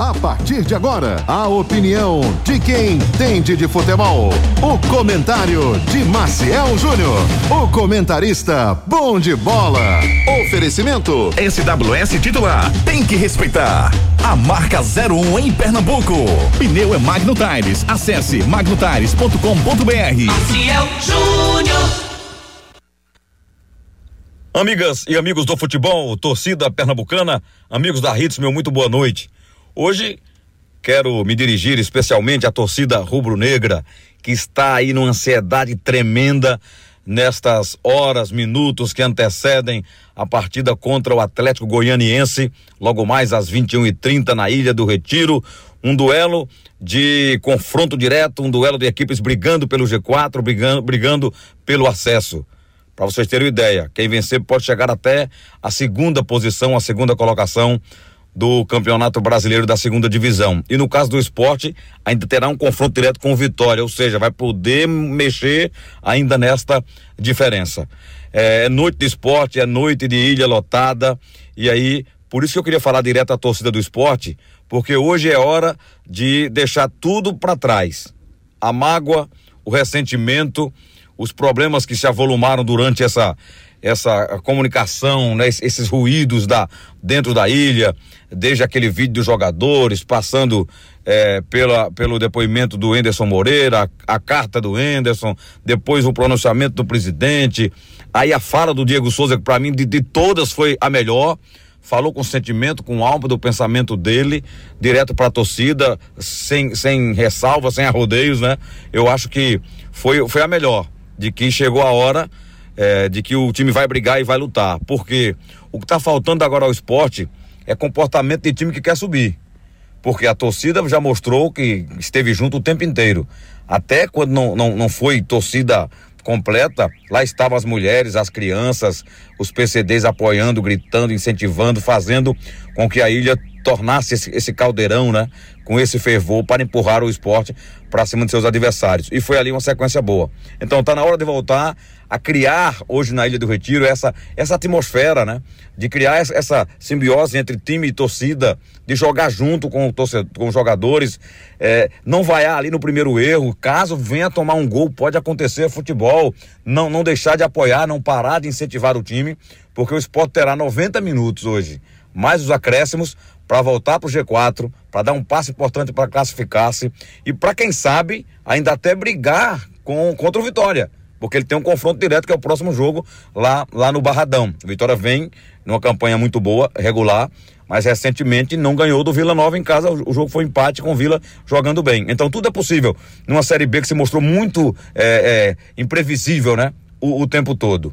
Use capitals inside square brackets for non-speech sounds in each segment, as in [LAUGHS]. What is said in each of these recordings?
A partir de agora, a opinião de quem entende de futebol. O comentário de Maciel Júnior. O comentarista bom de bola. Oferecimento. SWS titular. Tem que respeitar. A marca 01 em Pernambuco. Pneu é Magno Tires. Acesse magnotires.com.br. Maciel Júnior. Amigas e amigos do futebol, torcida pernambucana, amigos da Hits, meu muito boa noite. Hoje quero me dirigir especialmente à torcida rubro-negra que está aí numa ansiedade tremenda nestas horas, minutos que antecedem a partida contra o Atlético Goianiense, logo mais às 21h30 na Ilha do Retiro. Um duelo de confronto direto, um duelo de equipes brigando pelo G4, brigando, brigando pelo acesso. Para vocês terem uma ideia, quem vencer pode chegar até a segunda posição, a segunda colocação do Campeonato Brasileiro da Segunda Divisão. E no caso do esporte, ainda terá um confronto direto com o Vitória, ou seja, vai poder mexer ainda nesta diferença. É, é noite de esporte, é noite de ilha lotada, e aí, por isso que eu queria falar direto à torcida do esporte, porque hoje é hora de deixar tudo para trás. A mágoa, o ressentimento, os problemas que se avolumaram durante essa essa comunicação, né, esses ruídos da dentro da ilha, desde aquele vídeo dos jogadores, passando é, pela, pelo depoimento do Enderson Moreira, a, a, carta do Enderson, depois o pronunciamento do presidente, aí a fala do Diego Souza, que para mim de, de todas foi a melhor. Falou com sentimento, com alma do pensamento dele, direto para a torcida, sem, sem ressalva, sem arrodeios, né? Eu acho que foi, foi a melhor, de que chegou a hora é, de que o time vai brigar e vai lutar. Porque o que está faltando agora ao esporte é comportamento de time que quer subir. Porque a torcida já mostrou que esteve junto o tempo inteiro. Até quando não, não, não foi torcida completa, lá estavam as mulheres, as crianças, os PCDs apoiando, gritando, incentivando, fazendo com que a ilha tornasse esse, esse caldeirão, né? Com esse fervor para empurrar o esporte para cima de seus adversários. E foi ali uma sequência boa. Então tá na hora de voltar a criar hoje na Ilha do Retiro essa, essa atmosfera, né? De criar essa, essa simbiose entre time e torcida, de jogar junto com, torcedor, com os jogadores, é, não vaiar ali no primeiro erro, caso venha tomar um gol, pode acontecer futebol, não, não deixar de apoiar, não parar de incentivar o time, porque o esporte terá 90 minutos hoje, mais os acréscimos, para voltar para o G4, para dar um passo importante para classificar-se e para quem sabe ainda até brigar com contra o Vitória porque ele tem um confronto direto que é o próximo jogo lá, lá no Barradão. O Vitória vem numa campanha muito boa, regular, mas recentemente não ganhou do Vila Nova em casa. O jogo foi empate com o Vila jogando bem. Então tudo é possível numa Série B que se mostrou muito é, é, imprevisível, né? O, o tempo todo.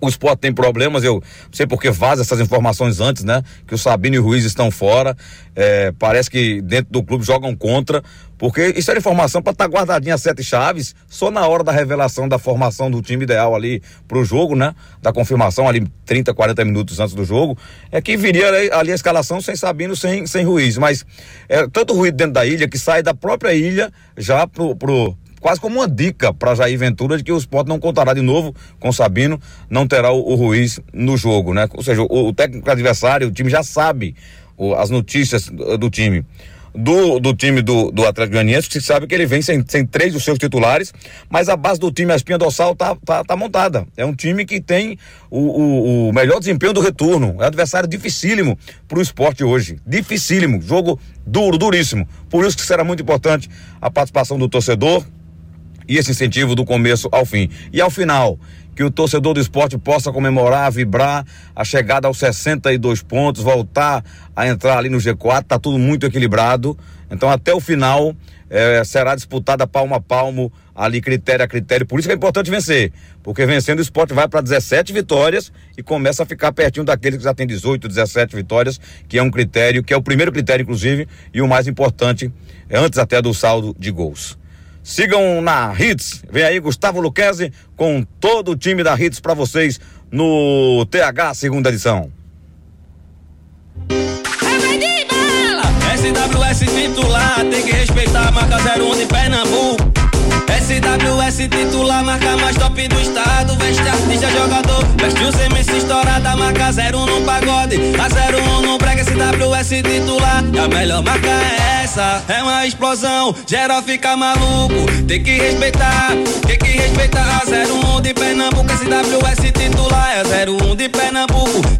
O esporte tem problemas, eu não sei porque vaza essas informações antes, né? Que o Sabino e o Ruiz estão fora. É, parece que dentro do clube jogam contra. Porque isso era informação para estar tá guardadinha sete chaves, só na hora da revelação da formação do time ideal ali pro jogo, né? Da confirmação ali 30, 40 minutos antes do jogo, é que viria ali, ali a escalação sem Sabino, sem, sem Ruiz. Mas é tanto ruído dentro da ilha que sai da própria ilha já pro, pro quase como uma dica para Jair Ventura de que o esporte não contará de novo com Sabino, não terá o, o Ruiz no jogo, né? Ou seja, o, o técnico adversário, o time já sabe o, as notícias do, do time do, do time do, do Atlético Goianiense, que sabe que ele vem sem, sem três dos seus titulares, mas a base do time, a espinha dorsal, tá, tá, tá montada. É um time que tem o, o, o melhor desempenho do retorno. É um adversário dificílimo pro esporte hoje. Dificílimo. Jogo duro, duríssimo. Por isso que será muito importante a participação do torcedor e esse incentivo do começo ao fim. E ao final, que o torcedor do esporte possa comemorar, vibrar a chegada aos 62 pontos, voltar a entrar ali no G4, tá tudo muito equilibrado. Então até o final é, será disputada palmo a palmo, ali critério a critério. Por isso que é importante vencer, porque vencendo o esporte vai para 17 vitórias e começa a ficar pertinho daqueles que já tem 18, 17 vitórias, que é um critério, que é o primeiro critério, inclusive, e o mais importante, é antes até do saldo de gols. Sigam na Hits. Vem aí Gustavo Luquezzi com todo o time da Hits para vocês no TH segunda edição. SWS titular, tem que respeitar a marca 01 de Pernambuco. SWS WS titular, marca mais top do estado. Veste artista, jogador, veste o CMC estourada, marca 01 no pagode. A 01 no brega, SWS titular. E a melhor marca é essa, é uma explosão. Geral fica maluco, tem que respeitar, tem que respeitar. A 01 de Pernambuco, SWS titular. É 01 de Pernambuco.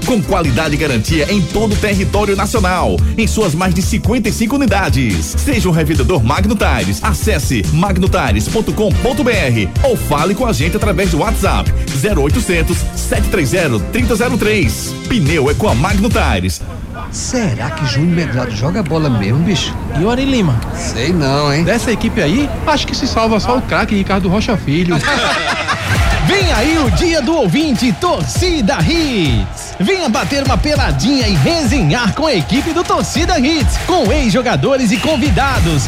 com qualidade e garantia em todo o território nacional, em suas mais de 55 unidades. Seja um revendedor Magno Tires, acesse magnotires.com.br ou fale com a gente através do WhatsApp 0800 730 3003. Pneu é com a Magno Tires. Será que Júnior Medrado joga bola mesmo, bicho? E o Ari Lima? Sei não, hein? Dessa equipe aí, acho que se salva só o craque Ricardo Rocha Filho. [LAUGHS] Vem aí o dia do ouvinte Torcida Hits. Venha bater uma peladinha e resenhar com a equipe do Torcida Hits, com ex-jogadores e convidados.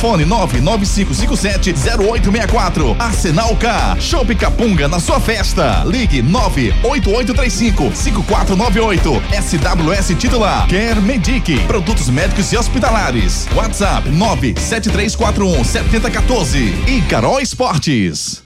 fone 995570864, Arsenal K, Shop Capunga na sua festa, ligue 98835 5498, SWS titular, Quer Medic, produtos médicos e hospitalares, WhatsApp 97341 7014 e Carol Esportes.